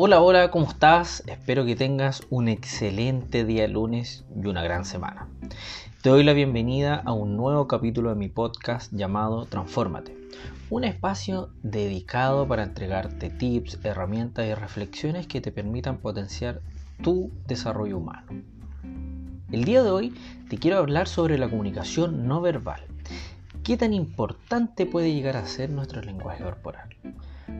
Hola, hola, ¿cómo estás? Espero que tengas un excelente día lunes y una gran semana. Te doy la bienvenida a un nuevo capítulo de mi podcast llamado Transfórmate, un espacio dedicado para entregarte tips, herramientas y reflexiones que te permitan potenciar tu desarrollo humano. El día de hoy te quiero hablar sobre la comunicación no verbal. ¿Qué tan importante puede llegar a ser nuestro lenguaje corporal?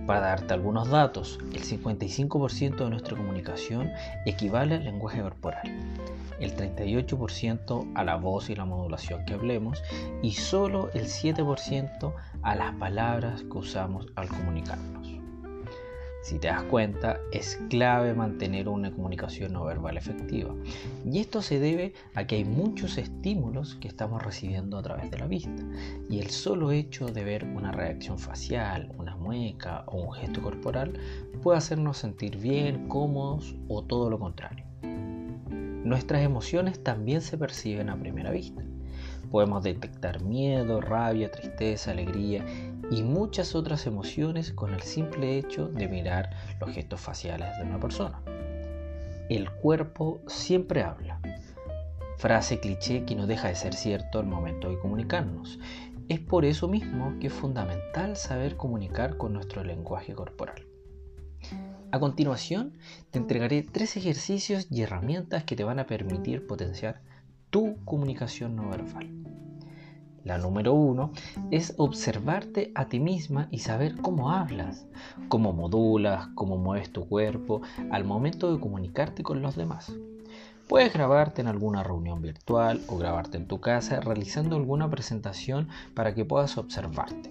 Para darte algunos datos, el 55% de nuestra comunicación equivale al lenguaje corporal, el 38% a la voz y la modulación que hablemos y solo el 7% a las palabras que usamos al comunicarnos. Si te das cuenta, es clave mantener una comunicación no verbal efectiva. Y esto se debe a que hay muchos estímulos que estamos recibiendo a través de la vista. Y el solo hecho de ver una reacción facial, una mueca o un gesto corporal puede hacernos sentir bien, cómodos o todo lo contrario. Nuestras emociones también se perciben a primera vista. Podemos detectar miedo, rabia, tristeza, alegría y muchas otras emociones con el simple hecho de mirar los gestos faciales de una persona. El cuerpo siempre habla. Frase cliché que no deja de ser cierto al momento de comunicarnos. Es por eso mismo que es fundamental saber comunicar con nuestro lenguaje corporal. A continuación, te entregaré tres ejercicios y herramientas que te van a permitir potenciar tu comunicación no verbal. La número uno es observarte a ti misma y saber cómo hablas, cómo modulas, cómo mueves tu cuerpo al momento de comunicarte con los demás. Puedes grabarte en alguna reunión virtual o grabarte en tu casa realizando alguna presentación para que puedas observarte.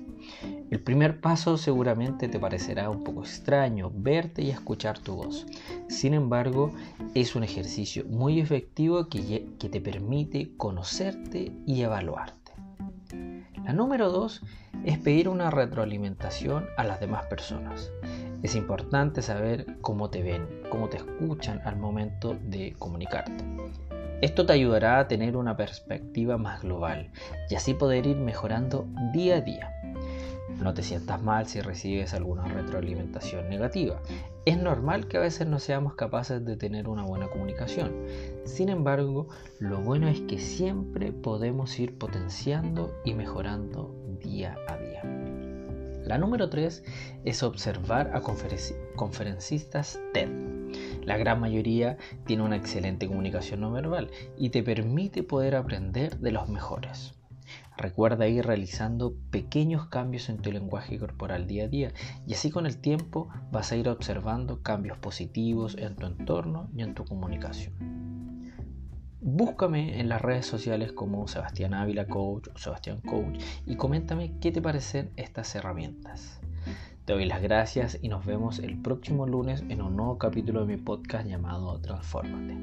El primer paso seguramente te parecerá un poco extraño verte y escuchar tu voz. Sin embargo, es un ejercicio muy efectivo que, que te permite conocerte y evaluarte. La número dos es pedir una retroalimentación a las demás personas. Es importante saber cómo te ven, cómo te escuchan al momento de comunicarte. Esto te ayudará a tener una perspectiva más global y así poder ir mejorando día a día. No te sientas mal si recibes alguna retroalimentación negativa. Es normal que a veces no seamos capaces de tener una buena comunicación. Sin embargo, lo bueno es que siempre podemos ir potenciando y mejorando día a día. La número 3 es observar a conferencistas TED. La gran mayoría tiene una excelente comunicación no verbal y te permite poder aprender de los mejores. Recuerda ir realizando pequeños cambios en tu lenguaje corporal día a día y así con el tiempo vas a ir observando cambios positivos en tu entorno y en tu comunicación. Búscame en las redes sociales como Sebastián Ávila Coach o Sebastián Coach y coméntame qué te parecen estas herramientas. Te doy las gracias y nos vemos el próximo lunes en un nuevo capítulo de mi podcast llamado Transformate.